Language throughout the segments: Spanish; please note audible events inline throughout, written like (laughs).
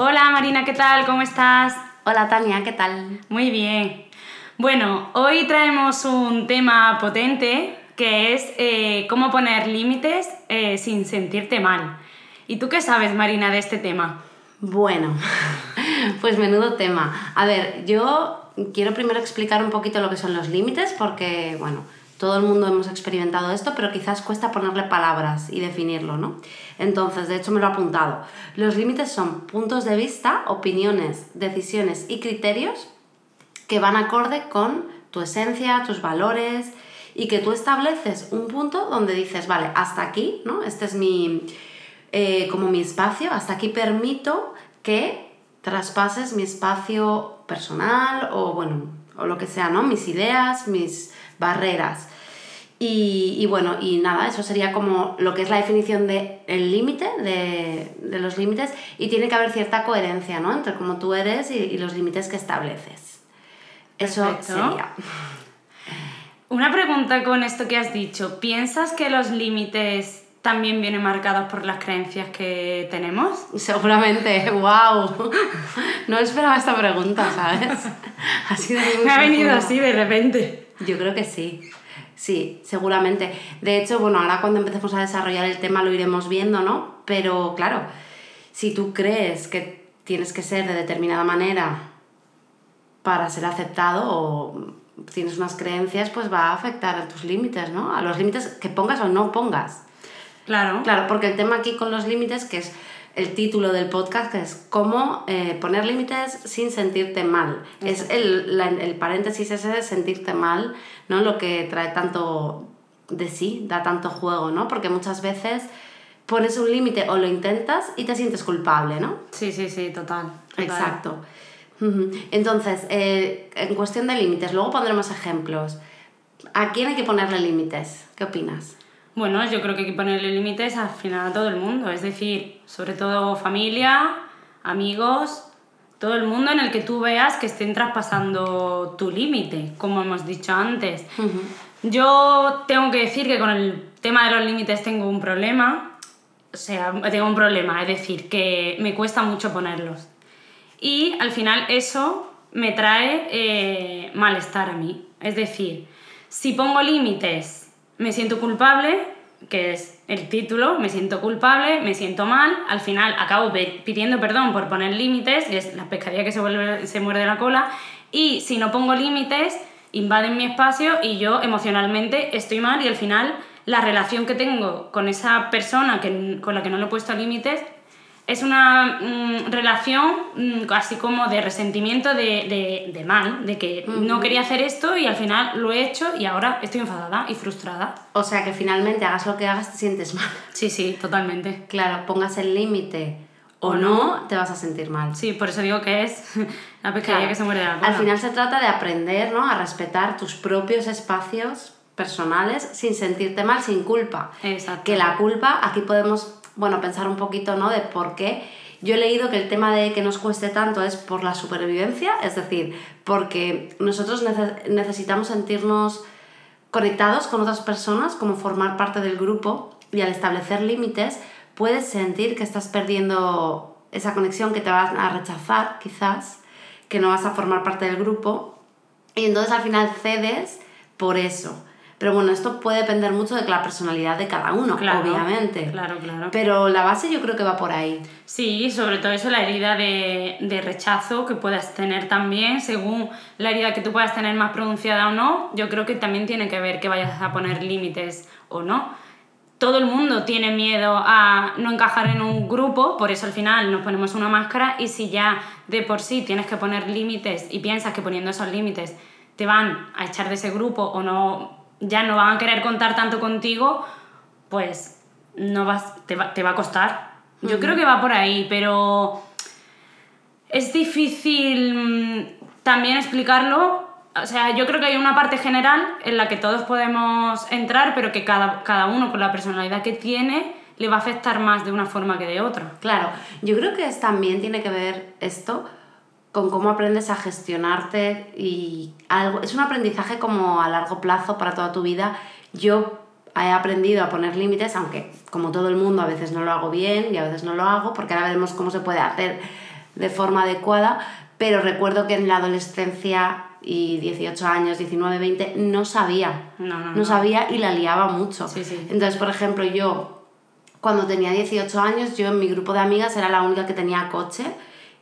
Hola Marina, ¿qué tal? ¿Cómo estás? Hola Tania, ¿qué tal? Muy bien. Bueno, hoy traemos un tema potente que es eh, cómo poner límites eh, sin sentirte mal. ¿Y tú qué sabes, Marina, de este tema? Bueno, (laughs) pues menudo tema. A ver, yo quiero primero explicar un poquito lo que son los límites porque, bueno, todo el mundo hemos experimentado esto, pero quizás cuesta ponerle palabras y definirlo, ¿no? Entonces, de hecho me lo he apuntado. Los límites son puntos de vista, opiniones, decisiones y criterios que van acorde con tu esencia, tus valores y que tú estableces un punto donde dices, vale, hasta aquí, ¿no? Este es mi, eh, como mi espacio, hasta aquí permito que traspases mi espacio personal o, bueno, o lo que sea, ¿no? Mis ideas, mis barreras. Y, bueno, y nada, eso sería como lo que es la definición del el límite, de, de, los límites, y tiene que haber cierta coherencia, ¿no? Entre cómo tú eres y, y los límites que estableces. Eso sería. Una pregunta con esto que has dicho. ¿Piensas que los límites también vienen marcados por las creencias que tenemos? Seguramente, wow. No esperaba esta pregunta, ¿sabes? (laughs) Me ha venido así de repente. Yo creo que sí. Sí, seguramente. De hecho, bueno, ahora cuando empecemos a desarrollar el tema lo iremos viendo, ¿no? Pero claro, si tú crees que tienes que ser de determinada manera para ser aceptado o tienes unas creencias, pues va a afectar a tus límites, ¿no? A los límites que pongas o no pongas. Claro. Claro, porque el tema aquí con los límites, que es el título del podcast, que es cómo eh, poner límites sin sentirte mal. Es el, el, paréntesis ese de sentirte mal, ¿no? Lo que trae tanto de sí, da tanto juego, ¿no? Porque muchas veces pones un límite o lo intentas y te sientes culpable, ¿no? Sí, sí, sí, total. Exacto. Entonces, eh, en cuestión de límites, luego pondremos ejemplos. ¿A quién hay que ponerle límites? ¿Qué opinas? Bueno, yo creo que hay que ponerle límites al final a todo el mundo, es decir, sobre todo familia, amigos, todo el mundo en el que tú veas que estén traspasando tu límite, como hemos dicho antes. Yo tengo que decir que con el tema de los límites tengo un problema, o sea, tengo un problema, es decir, que me cuesta mucho ponerlos. Y al final eso me trae eh, malestar a mí. Es decir, si pongo límites me siento culpable, que es el título, me siento culpable, me siento mal, al final acabo pidiendo perdón por poner límites, que es la pescadilla que se, vuelve, se muerde la cola, y si no pongo límites, invaden mi espacio y yo emocionalmente estoy mal y al final la relación que tengo con esa persona que, con la que no le he puesto límites es una mm, relación mm, así como de resentimiento de, de, mal, de que no quería hacer esto y al final lo he hecho y ahora estoy enfadada y frustrada. O sea que finalmente hagas lo que hagas te sientes mal. Sí, sí, totalmente. Claro, pongas el límite o no, te vas a sentir mal. Sí, por eso digo que es (laughs) la pescadilla que se muere de la Al final se trata de aprender ¿no? a respetar tus propios espacios personales sin sentirte mal, sin culpa. Exacto. Que la culpa, aquí podemos bueno, pensar un poquito, ¿no? De por qué. Yo he leído que el tema de que nos cueste tanto es por la supervivencia, es decir, porque nosotros necesitamos sentirnos conectados con otras personas, como formar parte del grupo, y al establecer límites puedes sentir que estás perdiendo esa conexión, que te vas a rechazar quizás, que no vas a formar parte del grupo, y entonces al final cedes por eso. Pero bueno, esto puede depender mucho de la personalidad de cada uno, obviamente. Claro, claro. Pero la base yo creo que va por ahí. Sí, sobre todo eso, la herida de, de rechazo que puedas tener también, según la herida que tú puedas tener más pronunciada o no, yo creo que también tiene que ver que vayas a poner límites o no. Todo el mundo tiene miedo a no encajar en un grupo, por eso al final nos ponemos una máscara y si ya de por sí tienes que poner límites y piensas que poniendo esos límites te van a echar de ese grupo o no ya no van a querer contar tanto contigo, pues no vas, te, va, te va a costar. Yo creo que va por ahí, pero es difícil mm, también explicarlo. O sea, yo creo que hay una parte general en la que todos podemos entrar, pero que cada, cada uno con la personalidad que tiene le va a afectar más de una forma que de otra. Claro, yo creo que es, también tiene que ver esto con cómo aprendes a gestionarte y algo, es un aprendizaje como a largo plazo para toda tu vida. Yo he aprendido a poner límites, aunque como todo el mundo a veces no lo hago bien y a veces no lo hago, porque ahora veremos cómo se puede hacer de forma adecuada, pero recuerdo que en la adolescencia y 18 años, 19, 20, no sabía. No, no, No sabía y la liaba mucho. Sí, sí. Entonces, por ejemplo, yo cuando tenía 18 años, yo en mi grupo de amigas era la única que tenía coche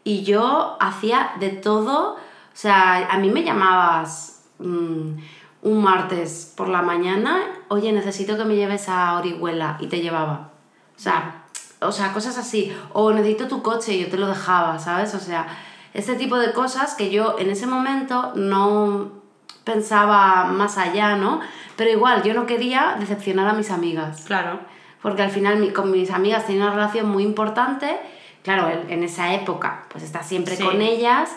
y yo hacía de todo. O sea, a mí me llamabas mm, un martes por la mañana, oye, necesito que me lleves a Orihuela y te llevaba. O sea, o sea, cosas así. O necesito tu coche y yo te lo dejaba, ¿sabes? O sea, este tipo de cosas que yo en ese momento no pensaba más allá, ¿no? Pero igual, yo no quería decepcionar a mis amigas Claro. porque al final mi- con mis amigas tenía una relación muy importante, claro, en, esa época, pues estás siempre Sí. con ellas,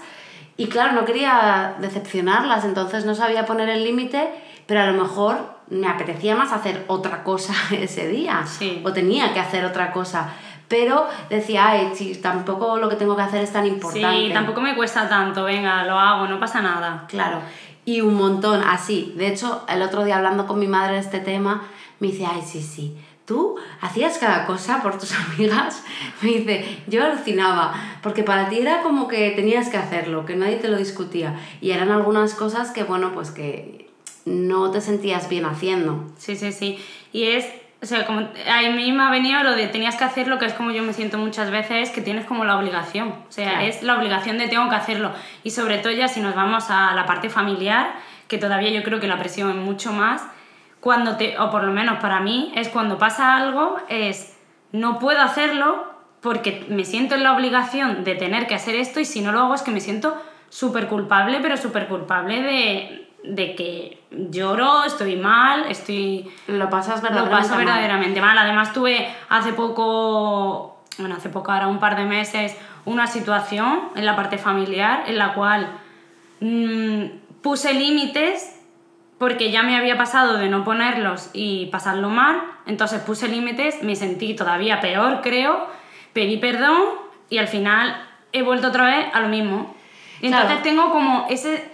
y claro, no quería decepcionarlas, entonces no sabía poner el límite, pero a lo mejor me apetecía más hacer otra cosa (laughs) ese día, Sí. o tenía que hacer otra cosa, pero decía, ay, si tampoco lo que tengo que hacer es tan importante. Sí, tampoco me cuesta tanto, venga, lo hago, no pasa nada. Claro, y un montón así. De hecho, el otro día hablando con mi madre de este tema, me dice, ay, sí, sí, tú hacías cada cosa por tus (laughs) amigas. Me dice, yo alucinaba, porque para ti era como que tenías que hacerlo, que nadie te lo discutía. Y eran algunas cosas que, bueno, pues que no te sentías bien haciendo. Sí, sí, sí. Y es, o sea, como a mí me ha venido lo de tenías que hacerlo, que es como yo me siento muchas veces, que tienes como la obligación. O sea, Claro. es la obligación de tengo que hacerlo. Y sobre todo ya si nos vamos a la parte familiar, que todavía yo creo que la presión es mucho más, cuando te, o por lo menos para mí, es cuando pasa algo, es no puedo hacerlo porque me siento en la obligación de tener que hacer esto y si no lo hago es que me siento súper culpable, pero súper culpable de, de que lloro, estoy mal, estoy... Lo pasas Lo verdaderamente paso mal. verdaderamente mal. Además tuve hace poco, bueno, hace poco, ahora un par de meses, una situación en la parte familiar en la cual mm, puse límites porque ya me había pasado de no ponerlos y pasarlo mal, entonces puse límites, me sentí todavía peor, creo, pedí perdón y al final he vuelto otra vez a lo mismo. Y entonces Claro. tengo como ese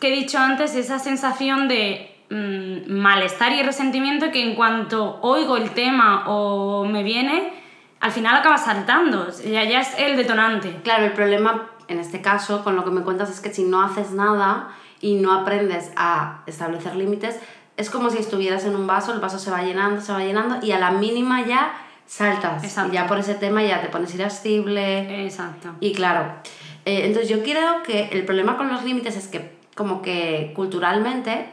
que he dicho antes, esa sensación de mm, malestar y resentimiento que en cuanto oigo el tema o me viene, al final acaba saltando, ya, ya es el detonante. Claro, el problema en este caso, con lo que me cuentas, es que si no haces nada y no aprendes a establecer límites, es como si estuvieras en un vaso, el vaso se va llenando, se va llenando y a la mínima ya saltas. Exacto. Y ya por ese tema ya te pones irascible. Exacto. Y claro, eh, entonces yo creo que el problema con los límites es que como que culturalmente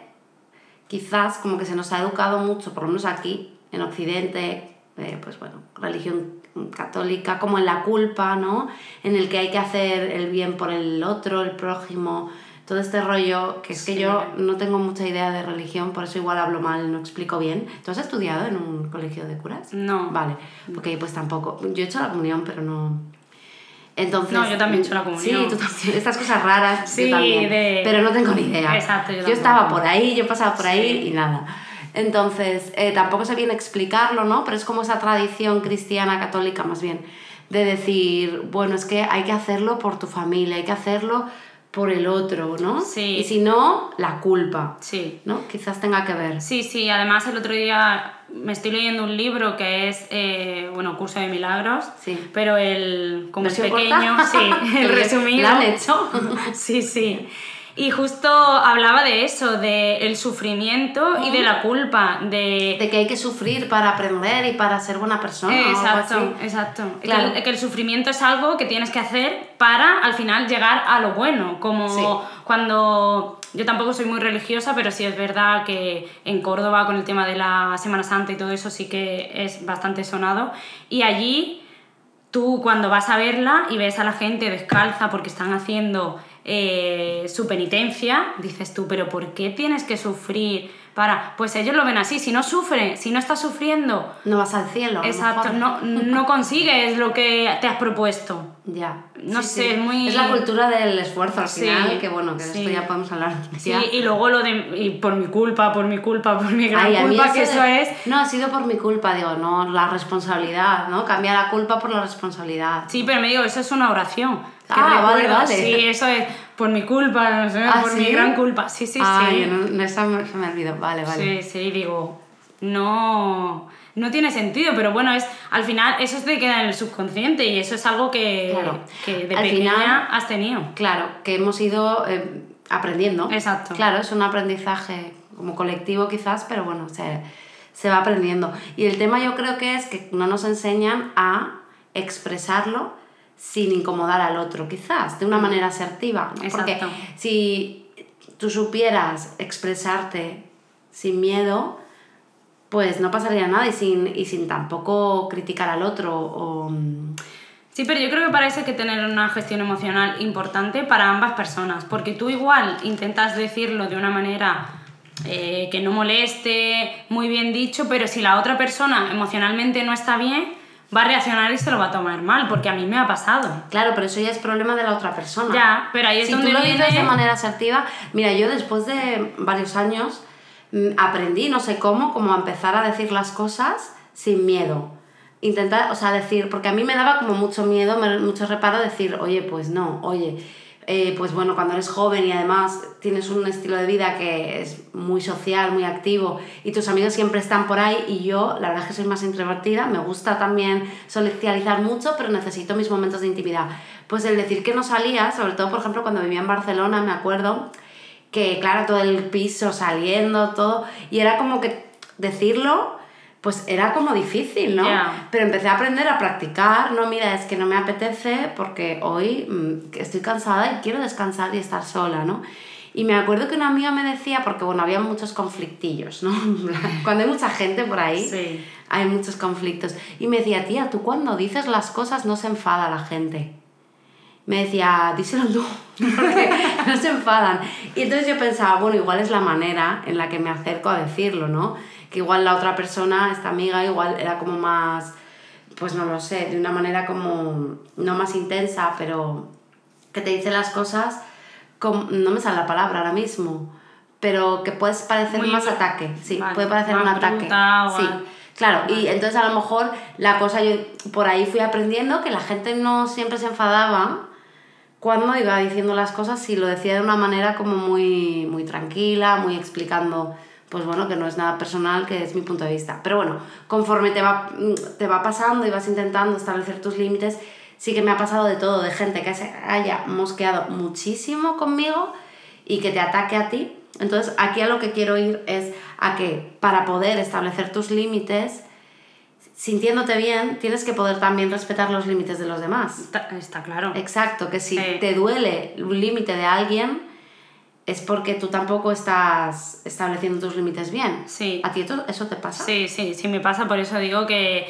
quizás como que se nos ha educado mucho, por lo menos aquí, en Occidente, eh, pues bueno, religión católica, como en la culpa, ¿no? En el que hay que hacer el bien por el otro, el prójimo, todo este rollo, que es que yo no tengo mucha idea de religión, por eso igual hablo mal, no explico bien. ¿Tú has estudiado en un colegio de curas? No. Vale, porque pues tampoco. Yo he hecho la comunión, pero no. Entonces. No, yo también he hecho la comunión. Sí, tú también. Estas cosas raras. Sí, yo también. de- Pero no tengo ni idea. Exacto, yo Yo, estaba por ahí, yo pasaba por ahí y nada. Entonces, eh, tampoco sé bien explicarlo, ¿no? Pero es como esa tradición cristiana, católica más bien, de decir, bueno, es que hay que hacerlo por tu familia, hay que hacerlo por el otro, ¿no? Sí. Y si no, la culpa, Sí. ¿no? Quizás tenga que ver. Sí, sí, además el otro día me estoy leyendo un libro que es, eh, bueno, Curso de Milagros, Sí. pero el, como ¿Versión pequeño, corta? sí, el (laughs) resumido. ¿La han hecho? (laughs) Sí, sí. Y justo hablaba de eso, de el sufrimiento y de la culpa, de... de que hay que sufrir para aprender y para ser buena persona. o algo Exacto, así. exacto. Claro. Que, el, que el sufrimiento es algo que tienes que hacer para al final llegar a lo bueno. Como Sí. cuando. Yo tampoco soy muy religiosa, pero sí es verdad que en Córdoba, con el tema de la Semana Santa y todo eso, sí que es bastante sonado. Y allí tú cuando vas a verla y ves a la gente descalza porque están haciendo eh, su penitencia, dices tú, pero ¿por qué tienes que sufrir para. Pues ellos lo ven así. Si no sufre, si no estás sufriendo, No vas al cielo. exacto, no, no consigues lo que te has propuesto. Ya. No sé, es muy- Es la cultura del esfuerzo al Sí, final, que bueno, que de sí. esto ya podemos hablar. Sí, y luego lo de. Y por mi culpa, por mi culpa, por mi gran Ay, culpa, que de- eso es. No, ha sido por mi culpa, digo, no, la responsabilidad, ¿no? Cambia la culpa por la responsabilidad. Sí, pero me digo, eso es una oración. Ah, vale, vale. Sí, eso es por mi culpa, no sé, ¿Ah, por mi gran culpa. Sí, sí, Ay, sí. no, no, esa me- se me olvidó. Vale, vale. Sí, sí, digo, no, no tiene sentido, pero bueno, es al final eso te queda en el subconsciente y eso es algo que, Claro. que de Al pequeña final- has tenido. Claro, que hemos ido eh, aprendiendo. Exacto. Claro, es un aprendizaje como colectivo quizás, pero bueno, se, se va aprendiendo. Y el tema yo creo que es que no nos enseñan a expresarlo sin incomodar al otro, quizás, de una manera asertiva. ¿no? Porque si tú supieras expresarte sin miedo, pues no pasaría nada y sin, y sin tampoco criticar al otro o... mm, Sí, pero yo creo que para eso hay que tener una gestión emocional importante para ambas personas, porque tú igual intentas decirlo de una manera eh, que no moleste, muy bien dicho, pero si la otra persona emocionalmente no está bien, va a reaccionar y se lo va a tomar mal, porque a mí me ha pasado. Claro, pero eso ya es problema de la otra persona. Ya, pero ahí es si donde tú lo viene- dices de manera asertiva, mira, yo después de varios años mm, aprendí, no sé cómo, como a empezar a decir las cosas sin miedo. Intentar, o sea, decir, porque a mí me daba como mucho miedo, mucho reparo decir, oye, pues no, oye, eh, pues bueno, cuando eres joven y además tienes un estilo de vida que es muy social, muy activo y tus amigos siempre están por ahí y yo, la verdad es que soy más introvertida, me gusta también socializar mucho, pero necesito mis momentos de intimidad. Pues el decir que no salía, sobre todo, por ejemplo, cuando vivía en Barcelona, me acuerdo que, claro, todo el piso saliendo, todo, y era como que decirlo, pues era como difícil, ¿no? Pero empecé a aprender a practicar, no, mira, es que no me apetece porque hoy mm, estoy cansada y quiero descansar y estar sola, ¿no? Y me acuerdo que una amiga me decía, porque bueno, había muchos conflictillos, ¿no? (laughs) Cuando hay mucha gente por ahí, Sí. hay muchos conflictos. Y me decía, tía, tú cuando dices las cosas no se enfada la gente. Me decía, díselo tú, (laughs) porque no se enfadan. Y entonces yo pensaba, bueno, igual es la manera en la que me acerco a decirlo, ¿no? Que igual la otra persona, esta amiga, igual era como más, pues no lo sé, de una manera como, no más intensa, pero que te dice las cosas, como, no me sale la palabra ahora mismo, pero que puedes parecer Muy más ataque, sí, Vale, puede parecer un ataque. Sí, claro, y entonces a lo mejor la cosa, yo por ahí fui aprendiendo que la gente no siempre se enfadaba cuando iba diciendo las cosas y lo decía de una manera como muy, muy tranquila, muy explicando, pues bueno, que no es nada personal, que es mi punto de vista. Pero bueno, conforme te va, te va pasando y vas intentando establecer tus límites, sí que me ha pasado de todo, de gente que se haya mosqueado muchísimo conmigo y que te ataque a ti. Entonces, aquí a lo que quiero ir es a que para poder establecer tus límites, sintiéndote bien, tienes que poder también respetar los límites de los demás. Está, está claro. Exacto, que si te duele un límite de alguien, es porque tú tampoco estás estableciendo tus límites bien. Sí. ¿A ti eso te pasa? Sí, sí, sí me pasa, por eso digo que,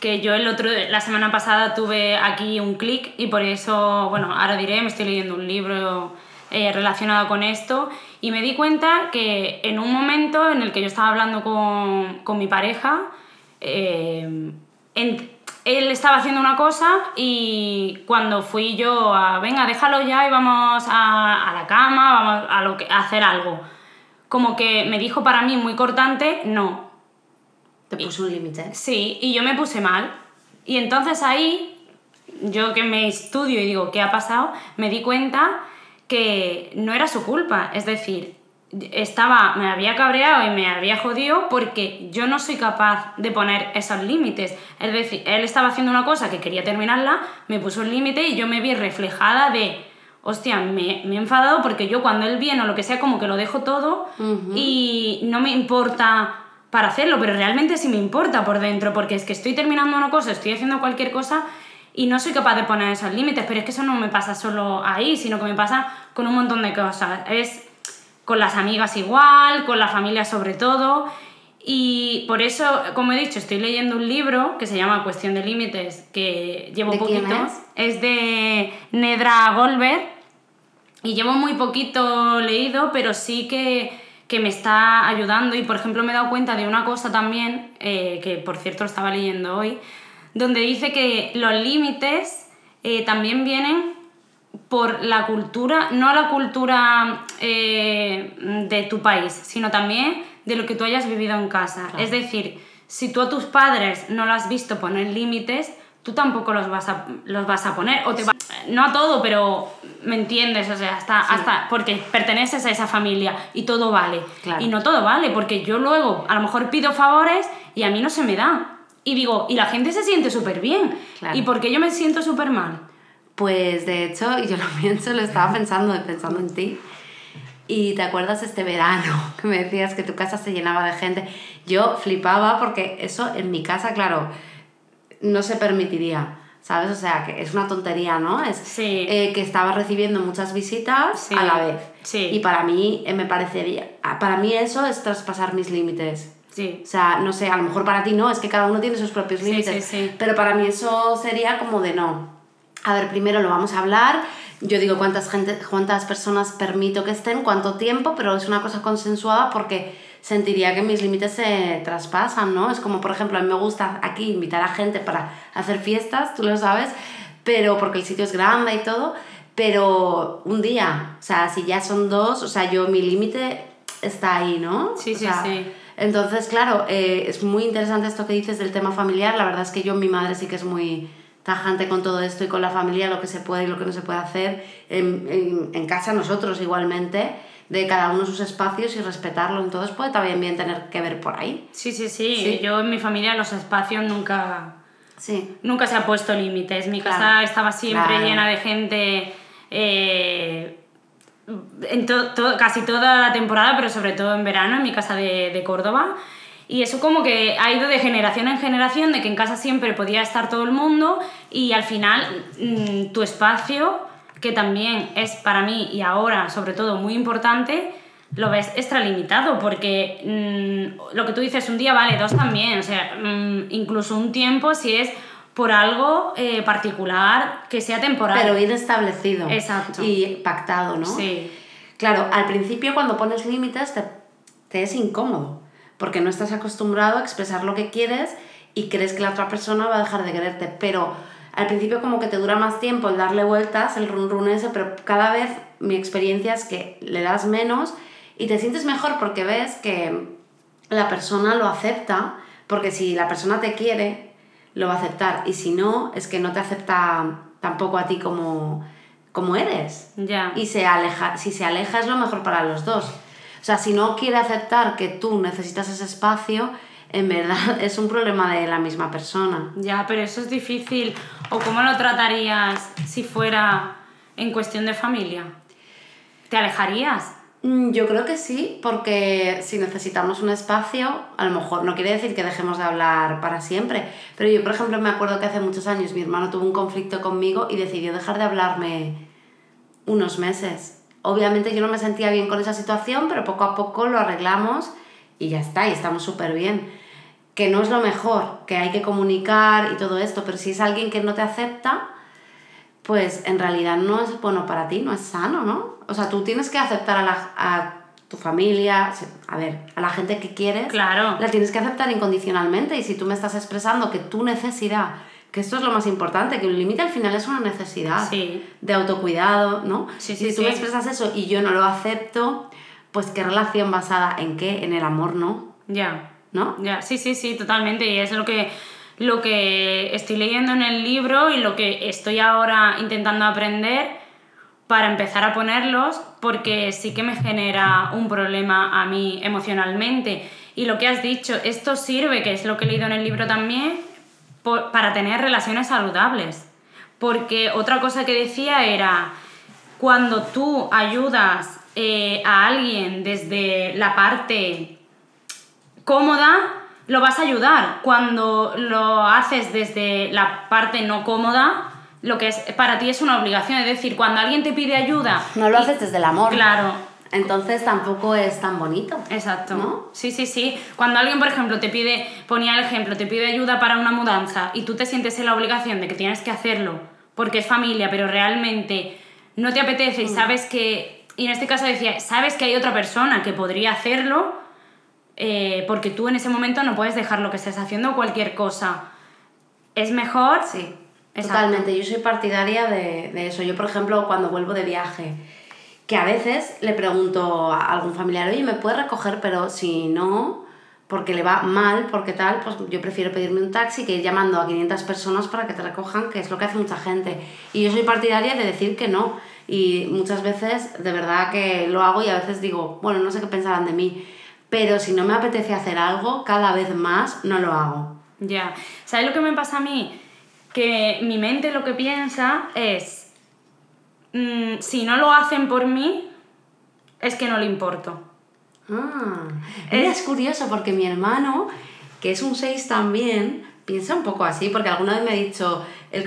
que yo el otro, la semana pasada tuve aquí un clic y por eso, bueno, ahora diré, me estoy leyendo un libro eh, relacionado con esto y me di cuenta que en un momento en el que yo estaba hablando con, con mi pareja, eh, en- él estaba haciendo una cosa y cuando fui yo a, venga, déjalo ya y vamos a, a la cama, vamos a, lo que, a hacer algo, como que me dijo para mí muy cortante, no, Te puso un límite. Sí, y yo me puse mal. Y entonces ahí, yo que me estudio y digo, ¿qué ha pasado? Me di cuenta que no era su culpa. Es decir, estaba, me había cabreado y me había jodido porque yo no soy capaz de poner esos límites. Es decir, él estaba haciendo una cosa que quería terminarla, me puso el límite y yo me vi reflejada de, hostia, me, me he enfadado porque yo cuando él viene o lo que sea, como que lo dejo todo Ujú. y no me importa para hacerlo, pero realmente sí me importa por dentro, porque es que estoy terminando una cosa, estoy haciendo cualquier cosa y no soy capaz de poner esos límites, pero es que eso no me pasa solo ahí, sino que me pasa con un montón de cosas. Es con las amigas igual, con la familia sobre todo. Y por eso, como he dicho, estoy leyendo un libro que se llama Cuestión de Límites, que llevo ¿De quién poquito. es? es de Nedra Goldberg. Y llevo muy poquito leído, pero sí que, que me está ayudando y por ejemplo me he dado cuenta de una cosa también, eh, que por cierto lo estaba leyendo hoy, donde dice que los límites eh, también vienen por la cultura, no la cultura eh, de tu país, sino también de lo que tú hayas vivido en casa. Es decir, si tú a tus padres no lo has visto poner límites, tú tampoco los vas a, los vas a poner. O te no a todo, pero me entiendes, o sea, hasta, hasta porque perteneces a esa familia y todo vale. Y no todo vale, porque yo luego a lo mejor pido favores y a mí no se me da. Y digo, y la gente se siente súper bien. ¿Y por qué yo me siento súper mal? Pues de hecho, (laughs) yo lo pienso, lo estaba pensando, pensando en ti. Y te acuerdas este verano (laughs) que me decías que tu casa se llenaba de gente. Yo flipaba porque eso en mi casa, claro, no se permitiría. ¿Sabes? O sea, que es una tontería, ¿no? Es sí. Eh, que estaba recibiendo muchas visitas a la vez. Sí. Y para mí eh, me parecería. Para mí eso es traspasar mis límites. Sí. O sea, no sé, a lo mejor para ti no, es que cada uno tiene sus propios límites. Sí, sí, pero para mí eso sería como de no. A ver, primero lo vamos a hablar. Yo digo cuántas, gente, cuántas personas permito que estén, cuánto tiempo, pero es una cosa consensuada porque sentiría que mis límites se traspasan, ¿no? Es como, por ejemplo, a mí me gusta aquí invitar a gente para hacer fiestas, tú lo sabes, pero porque el sitio es grande y todo, pero un día, o sea, si ya son dos, o sea, yo mi límite está ahí, ¿no? Sí, sí, sí. Entonces, claro, eh, es muy interesante esto que dices del tema familiar. La verdad es que yo, mi madre sí que es muy tajante con todo esto y con la familia, lo que se puede y lo que no se puede hacer. En, en, en casa nosotros igualmente de cada uno sus espacios y respetarlo. Entonces puede también bien tener que ver por ahí. Sí, sí, sí. Yo en mi familia los espacios nunca... Sí. Nunca se ha puesto límites. Mi casa estaba siempre llena de gente... Eh, en casi toda la temporada, pero sobre todo en verano, en mi casa de, de Córdoba. Y eso como que ha ido de generación en generación, de que en casa siempre podía estar todo el mundo y al final mm, tu espacio que también es para mí y ahora sobre todo muy importante, lo ves extralimitado, porque mm, lo que tú dices un día vale, dos también, o sea, mm, incluso un tiempo si es por algo eh, particular que sea temporal. Pero bien establecido. Exacto. Y pactado, ¿no? Sí. Claro, al principio cuando pones límites te, te es incómodo, porque no estás acostumbrado a expresar lo que quieres y crees que la otra persona va a dejar de quererte, pero al principio como que te dura más tiempo el darle vueltas, el run run ese, pero cada vez mi experiencia es que le das menos y te sientes mejor porque ves que la persona lo acepta, porque si la persona te quiere, lo va a aceptar y si no, es que no te acepta tampoco a ti como, como eres. Ya. Y se aleja, si se aleja es lo mejor para los dos. O sea, si no quiere aceptar que tú necesitas ese espacio, en verdad (laughs) es un problema de la misma persona. Ya, pero eso es difícil. ¿O cómo lo tratarías si fuera en cuestión de familia? ¿Te alejarías? Mm, yo creo que sí, porque si necesitamos un espacio, a lo mejor no quiere decir que dejemos de hablar para siempre, pero yo, por ejemplo, me acuerdo que hace muchos años mi hermano tuvo un conflicto conmigo y decidió dejar de hablarme unos meses. Obviamente yo no me sentía bien con esa situación, pero poco a poco lo arreglamos y ya está, y estamos súper bien. Que no es lo mejor, que hay que comunicar y todo esto, pero si es alguien que no te acepta, pues en realidad no es bueno para ti, no es sano, ¿no? O sea, tú tienes que aceptar a, la, a tu familia, a ver, a la gente que quieres, claro. la tienes que aceptar incondicionalmente y si tú me estás expresando que tu necesidad, que esto es lo más importante, que un límite al final es una necesidad de autocuidado, ¿no? Sí, si sí, tú me expresas eso y yo no lo acepto, pues qué relación basada en qué, en el amor, ¿no? Ya. ¿No? Ya, sí, sí, sí, totalmente. Y es lo que, lo que estoy leyendo en el libro y lo que estoy ahora intentando aprender para empezar a ponerlos, porque sí que me genera un problema a mí emocionalmente. Y lo que has dicho, esto sirve, que es lo que he leído en el libro también, para tener relaciones saludables. Porque otra cosa que decía era, cuando tú ayudas eh, a alguien desde la parte cómoda, lo vas a ayudar. Cuando lo haces desde la parte no cómoda, lo que es para ti es una obligación. Es decir, cuando alguien te pide ayuda. No lo haces desde el amor. Claro. Entonces tampoco es tan bonito. Exacto. ¿no? Sí, sí, sí. Cuando alguien, por ejemplo, te pide, ponía el ejemplo, te pide ayuda para una mudanza y tú te sientes en la obligación de que tienes que hacerlo porque es familia, pero realmente no te apetece y mm. sabes que y en este caso decía, sabes que hay otra persona que podría hacerlo, eh, porque tú en ese momento no puedes dejar lo que estés haciendo cualquier cosa. Es mejor. Sí, totalmente. Yo soy partidaria de, de eso. Yo, por ejemplo, cuando vuelvo de viaje, que a veces le pregunto a algún familiar, oye, ¿me puedes recoger? Pero si no, porque le va mal, porque tal, pues yo prefiero pedirme un taxi que ir llamando a 500 personas para que te recojan, que es lo que hace mucha gente. Y yo soy partidaria de decir que no. Y muchas veces, de verdad que lo hago y a veces digo, bueno, no sé qué pensarán de mí pero si no me apetece hacer algo, cada vez más no lo hago. Ya. ¿Sabes lo que me pasa a mí? Que mi mente lo que piensa es, mm, si no lo hacen por mí, es que no le importo. Ah, es, curioso porque mi hermano, que es un 6 también, piensa un poco así, porque alguna vez me ha dicho,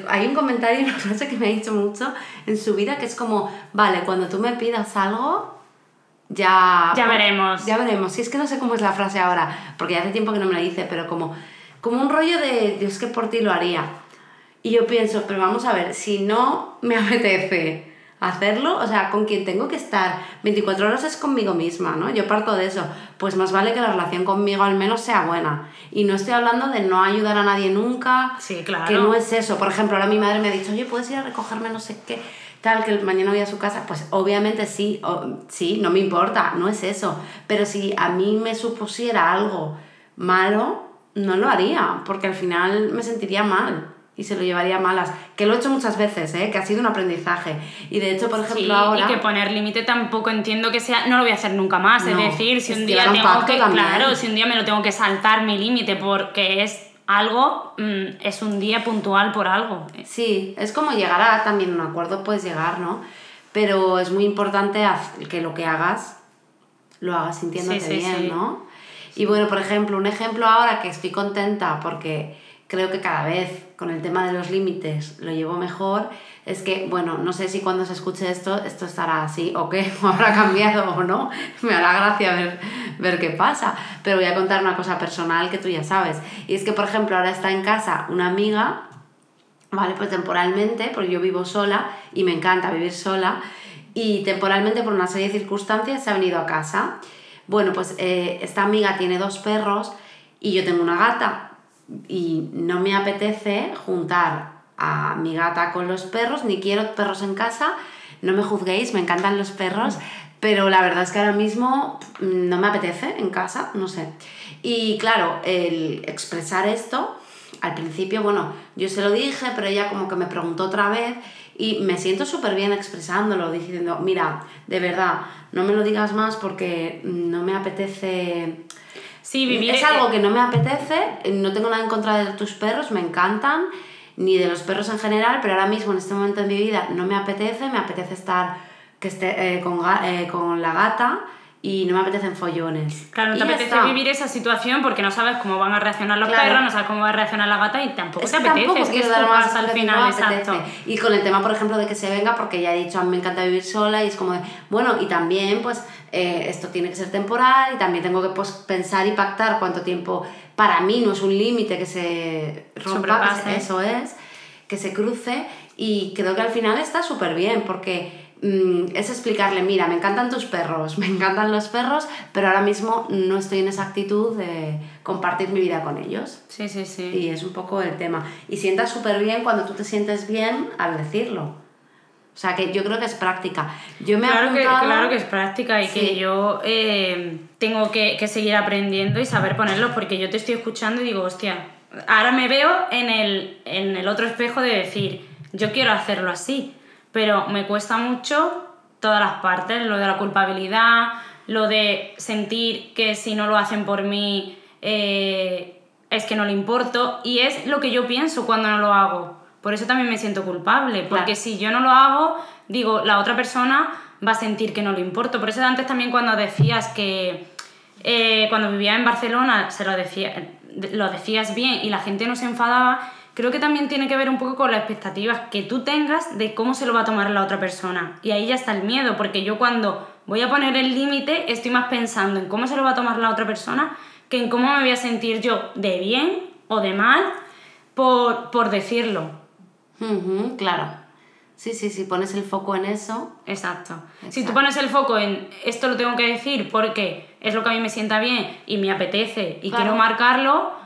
hay un comentario, (laughs) una frase que me ha dicho mucho en su vida, que es como, vale, cuando tú me pidas algo, ya... Ya veremos. Ya veremos. Si es que no sé cómo es la frase ahora, porque ya hace tiempo que no me la dice, pero como, como un rollo de, Dios que por ti lo haría. Y yo pienso, pero vamos a ver, si no me (laughs) apetece hacerlo, o sea, con quien tengo que estar 24 horas es conmigo misma, ¿no? Yo parto de eso. Pues más vale que la relación conmigo al menos sea buena. Y no estoy hablando de no ayudar a nadie nunca. Sí, claro. Que no es eso. Por ejemplo, ahora mi madre me ha dicho, oye, ¿puedes ir a recogerme no sé qué? tal, que mañana voy a su casa, pues obviamente sí, sí, no me importa, no es eso. Pero si a mí me supusiera algo malo, no lo haría, porque al final me sentiría mal y se lo llevaría malas. Que lo he hecho muchas veces, ¿eh? que ha sido un aprendizaje. Y de hecho, por ejemplo, ahora. Y que poner límite tampoco entiendo que sea. No lo voy a hacer nunca más. es decir, si un día tengo que. Claro, si un día me lo tengo que saltar mi límite porque es algo mm, es un día puntual por algo. Sí, es como llegar a también un acuerdo, puedes llegar, ¿no? Pero es muy importante que lo que hagas lo hagas sintiéndote bien, ¿no? Y bueno, por ejemplo, un ejemplo ahora que estoy contenta porque creo que cada vez con el tema de los límites lo llevo mejor, es que, bueno, no sé si cuando se escuche esto, esto estará así o qué, (laughs) o habrá cambiado o no, me hará gracia ver, ver qué pasa, pero voy a contar una cosa personal que tú ya sabes, y es que, por ejemplo, ahora está en casa una amiga, ¿vale? Pues temporalmente, porque yo vivo sola y me encanta vivir sola, y temporalmente por una serie de circunstancias se ha venido a casa. Bueno, pues eh, esta amiga tiene dos perros y yo tengo una gata, y no me apetece juntar a mi gata con los perros, ni quiero perros en casa, no me juzguéis, me encantan los perros, pero la verdad es que ahora mismo no me apetece en casa, no sé. Y claro, el expresar esto, al principio, bueno, yo se lo dije, pero ella como que me preguntó otra vez y me siento súper bien expresándolo, diciendo, mira, de verdad, no me lo digas más porque no me apetece Sí, vivir. Es algo que no me apetece, no tengo nada en contra de tus perros, me encantan, ni de los perros en general, pero ahora mismo en este momento en mi vida no me apetece, me apetece estar que esté, eh, con, eh, con la gata y no me apetecen follones. Claro, no te apetece vivir esa situación porque no sabes cómo van a reaccionar los perros, no sabes cómo va a reaccionar la gata y tampoco te apetece. Tampoco es que dar más al final, exacto. Y con el tema, por ejemplo, de que se venga, porque ya he dicho, a mí me encanta vivir sola y es como de, bueno, y también, pues, eh, esto tiene que ser temporal y también tengo que pues, pensar y pactar cuánto tiempo, para mí no es un límite que se rompa, eso es, que se cruce y creo que al final está súper bien porque es explicarle, mira, me encantan tus perros, me encantan los perros, pero ahora mismo no estoy en esa actitud de compartir mi vida con ellos. Sí, sí, sí. Y es un poco el tema. Y sientas súper bien cuando tú te sientes bien al decirlo. O sea, que yo creo que es práctica. Yo me claro, que, claro que es práctica y que yo eh, tengo que, que, seguir aprendiendo y saber ponerlo porque yo te estoy escuchando y digo, hostia, ahora me veo en el, en el otro espejo de decir, yo quiero hacerlo así pero me cuesta mucho todas las partes, lo de la culpabilidad, lo de sentir que si no lo hacen por mí eh, es que no le importo y es lo que yo pienso cuando no lo hago. Por eso también me siento culpable, porque si yo no lo hago, digo, la otra persona va a sentir que no le importo. Por eso antes también cuando decías que eh, cuando vivía en Barcelona se lo, decía, lo decías bien y la gente no se enfadaba, creo que también tiene que ver un poco con las expectativas que tú tengas de cómo se lo va a tomar la otra persona. Y ahí ya está el miedo, porque yo cuando voy a poner el límite estoy más pensando en cómo se lo va a tomar la otra persona que en cómo me voy a sentir yo de bien o de mal por, por decirlo. claro. Sí, sí, sí, pones el foco en eso. Exacto. Si tú pones el foco en esto lo tengo que decir porque es lo que a mí me sienta bien y me apetece y quiero marcarlo,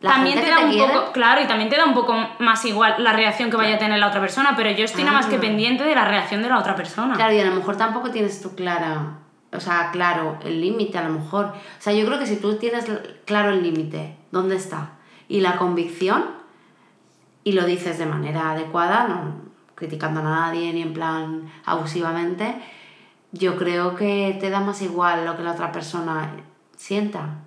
también te da un poco, claro, y también te da un poco más igual la reacción que vaya a tener la otra persona, pero yo estoy nada más que pendiente de la reacción de la otra persona. Claro, y a lo mejor tampoco tienes tú clara, o sea, claro, el límite a lo mejor. O sea, yo creo que si tú tienes claro el límite, ¿dónde está? Y la convicción, y lo dices de manera adecuada, no criticando a nadie ni en plan abusivamente, yo creo que te da más igual lo que la otra persona sienta.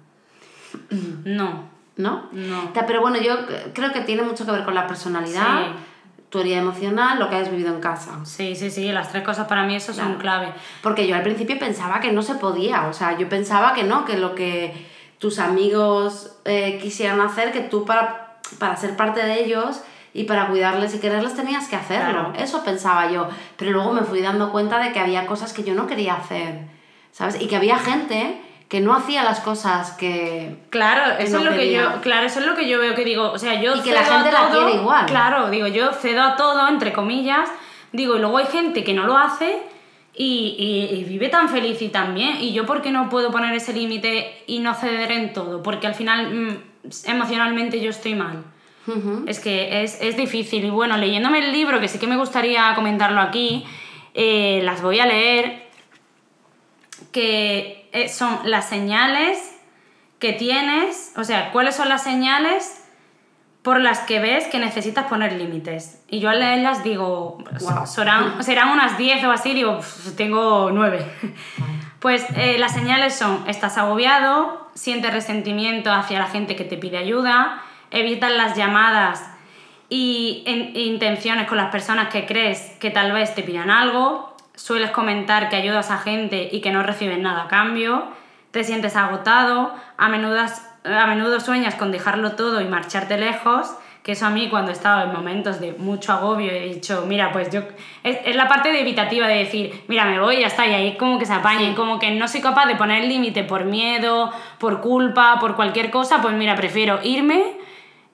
No. ¿No? No. Pero bueno, yo creo que tiene mucho que ver con la personalidad. tu herida emocional, lo que has vivido en casa. Sí, sí, sí, las tres cosas para mí eso son clave. Porque yo al principio pensaba que no se podía, o sea, yo pensaba que no, que lo que tus amigos eh, quisieran hacer, que tú para, para ser parte de ellos y para cuidarles y quererles tenías que hacerlo. Eso pensaba yo. Pero luego me fui dando cuenta de que había cosas que yo no quería hacer, ¿sabes? Y que había gente que no hacía las cosas que claro eso es lo que yo claro eso es lo que yo veo que digo o sea yo y que la gente la quiere igual. claro digo yo cedo a todo entre comillas digo y luego hay gente que no lo hace y, y, vive tan feliz y tan bien y yo por qué no puedo poner ese límite y no ceder en todo porque al final mm, emocionalmente yo estoy mal. Es que es, es, difícil. Y bueno leyéndome el libro que sí que me gustaría comentarlo aquí eh, las voy a leer que son las señales que tienes, o sea, cuáles son las señales por las que ves que necesitas poner límites. Y yo al leerlas digo, serán, serán, unas 10 o así, digo, tengo 9. Pues eh, las señales son, estás agobiado, sientes resentimiento hacia la gente que te pide ayuda, evitas las llamadas y intenciones con las personas que crees que tal vez te pidan algo, sueles comentar que ayudas a gente y que no recibes nada a cambio, te sientes agotado, a menudo, a menudo sueñas con dejarlo todo y marcharte lejos, que eso a mí cuando he estado en momentos de mucho agobio he dicho, mira, pues yo... Es, la parte de evitativa de decir, mira, me voy y ya está, y ahí como que se apañen, como que no soy capaz de poner límite por miedo, por culpa, por cualquier cosa, pues mira, prefiero irme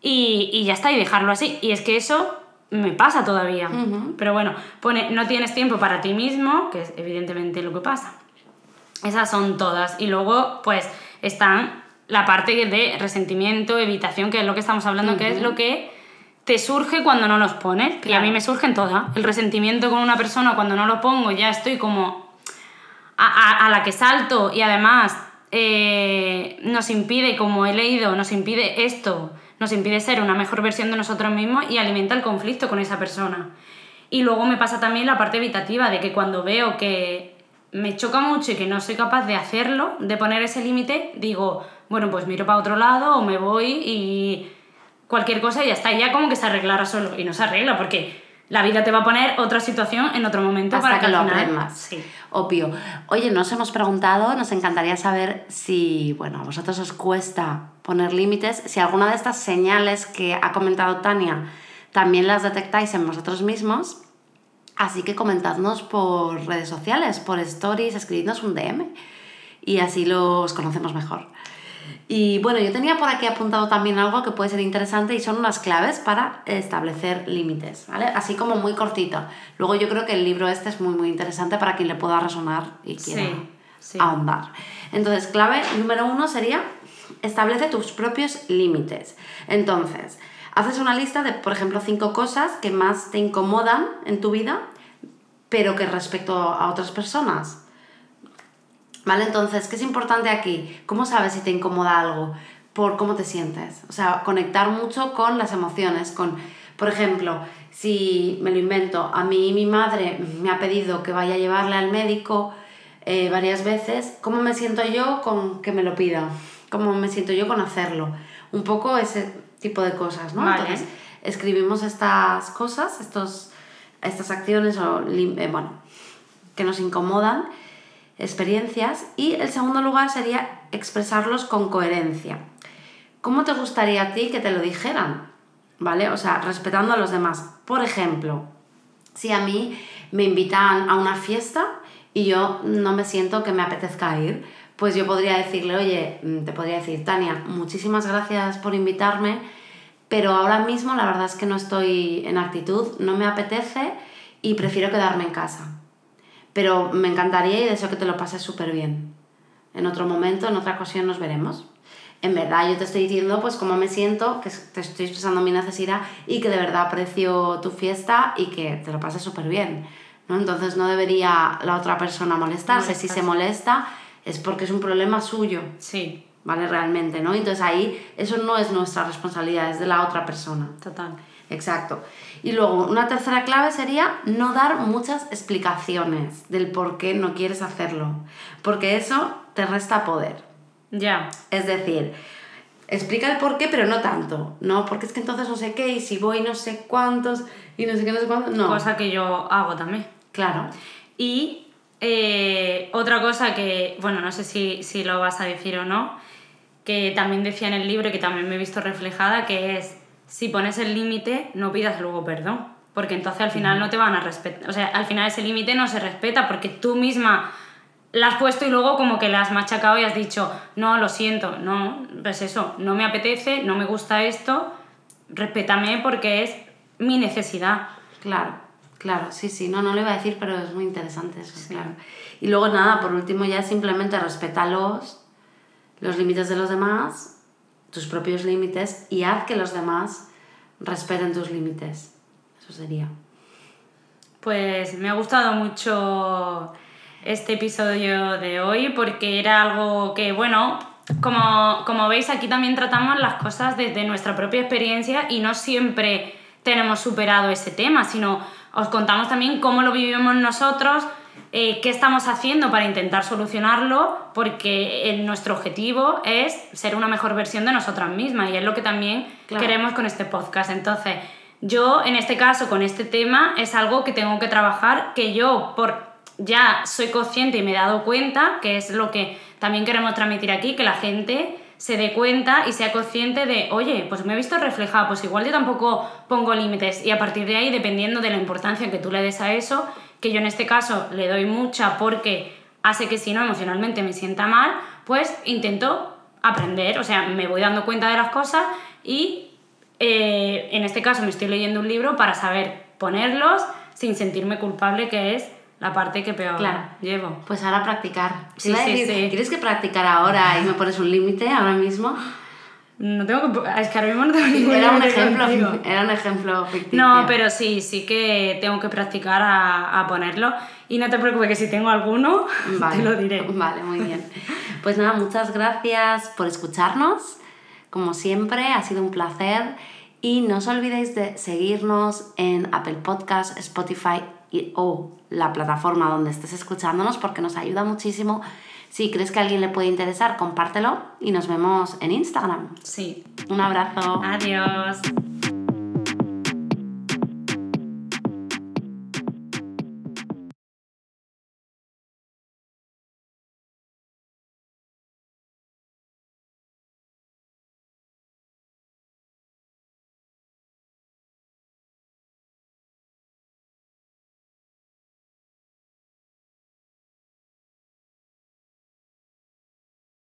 y, y ya está, y dejarlo así. Y es que eso me pasa todavía. Pero bueno, pone, no tienes tiempo para ti mismo, que es evidentemente lo que pasa. Esas son todas. Y luego, pues, están la parte de resentimiento, evitación, que es lo que estamos hablando, que es lo que te surge cuando no los pones. Y a mí me surgen todas. El resentimiento con una persona, cuando no lo pongo, ya estoy como a, a, la que salto y además eh, nos impide, como he leído, nos impide esto nos impide ser una mejor versión de nosotros mismos y alimenta el conflicto con esa persona. Y luego me pasa también la parte evitativa de que cuando veo que me choca mucho y que no soy capaz de hacerlo, de poner ese límite, digo, bueno, pues miro para otro lado o me voy y cualquier cosa y ya está, ya como que se arreglara solo. Y no se arregla porque la vida te va a poner otra situación en otro momento para que, lo aprendas. Sí. Obvio. Oye, nos hemos preguntado, nos encantaría saber si, bueno, a vosotros os cuesta poner límites, si alguna de estas señales que ha comentado Tania también las detectáis en vosotros mismos. Así que comentadnos por redes sociales, por stories, escribidnos un DM y así los conocemos mejor. Y bueno, yo tenía por aquí apuntado también algo que puede ser interesante y son unas claves para establecer límites, ¿vale? Así como muy cortito. Luego yo creo que el libro este es muy, muy interesante para quien le pueda resonar y quiera ahondar. Entonces, clave número uno sería establece tus propios límites. Entonces, haces una lista de, por ejemplo, cinco cosas que más te incomodan en tu vida, pero que respecto a otras personas ¿Vale? Entonces, ¿qué es importante aquí? ¿Cómo sabes si te incomoda algo? Por cómo te sientes. O sea, conectar mucho con las emociones, con, por ejemplo, si me lo invento, a mí mi madre me ha pedido que vaya a llevarle al médico eh, varias veces, ¿cómo me siento yo con que me lo pida? ¿Cómo me siento yo con hacerlo? Un poco ese tipo de cosas, ¿no? Entonces, escribimos estas cosas, estos, estas acciones o, eh, bueno, que nos incomodan experiencias y el segundo lugar sería expresarlos con coherencia. ¿Cómo te gustaría a ti que te lo dijeran? ¿Vale? O sea, respetando a los demás. Por ejemplo, si a mí me invitan a una fiesta y yo no me siento que me apetezca ir, pues yo podría decirle, oye, mm, te podría decir, Tania, muchísimas gracias por invitarme, pero ahora mismo la verdad es que no estoy en actitud, no me apetece y prefiero quedarme en casa. Pero me encantaría y deseo que te lo pases súper bien. En otro momento, en otra ocasión nos veremos. En verdad, yo te estoy diciendo pues cómo me siento, que te estoy expresando mi necesidad y que de verdad aprecio tu fiesta y que te lo pases súper bien. ¿no? Entonces no debería la otra persona molestarse. Si se molesta es porque es un problema suyo. Sí. ¿Vale? Realmente, ¿no? Entonces ahí eso no es nuestra responsabilidad, es de la otra persona. Total. Exacto. Y luego, una tercera clave sería no dar muchas explicaciones del por qué no quieres hacerlo, porque eso te resta poder. Ya. Es decir, explica el por qué, pero no tanto, ¿no? Porque es que entonces no sé qué, y si voy no sé cuántos, y no sé qué, no sé cuántos, no. Cosa que yo hago también. Claro. Y eh, otra cosa que, bueno, no sé si, si lo vas a decir o no, que también decía en el libro y que también me he visto reflejada, que es si pones el límite, no pidas luego perdón. Porque entonces al final no te van a respetar. O sea, al final ese límite no se respeta porque tú misma la has puesto y luego como que la has machacado y has dicho, no, lo siento, no, pues eso, no me apetece, no me gusta esto, respétame porque es mi necesidad. Claro, claro, sí, sí, no, no lo iba a decir, pero es muy interesante eso, claro. Y luego nada, por último ya simplemente respétalos, los límites de los demás tus propios límites y haz que los demás respeten tus límites. Eso sería. Pues me ha gustado mucho este episodio de hoy porque era algo que, bueno, como, como veis aquí también tratamos las cosas desde nuestra propia experiencia y no siempre tenemos superado ese tema, sino os contamos también cómo lo vivimos nosotros, eh, qué estamos haciendo para intentar solucionarlo, porque nuestro objetivo es ser una mejor versión de nosotras mismas y es lo que también queremos con este podcast. Entonces, yo en este caso, con este tema, es algo que tengo que trabajar, que yo por ya soy consciente y me he dado cuenta, que es lo que también queremos transmitir aquí, que la gente se dé cuenta y sea consciente de, oye, pues me he visto reflejada, pues igual yo tampoco pongo límites y a partir de ahí, dependiendo de la importancia que tú le des a eso, que yo en este caso le doy mucha porque hace que si no emocionalmente me sienta mal, pues intento aprender, o sea, me voy dando cuenta de las cosas y eh, en este caso me estoy leyendo un libro para saber ponerlos sin sentirme culpable, que es la parte que peor llevo. Pues ahora practicar. Sí, sí, sí. ¿Quieres que practicar ahora y me pones un límite ahora mismo? No tengo que. Es que ahora mismo no tengo ningún era un ejemplo Era un ejemplo ficticio. No, pero sí, sí que tengo que practicar a, a ponerlo. Y no te preocupes que si tengo alguno, (laughs) te lo diré. Vale, muy bien. Pues nada, muchas gracias por escucharnos. Como siempre, ha sido un placer. Y no os olvidéis de seguirnos en Apple Podcasts, Spotify y, o la plataforma donde estés escuchándonos porque nos ayuda muchísimo si crees que a alguien le puede interesar, compártelo y nos vemos en Instagram. Sí. Un abrazo. Adiós.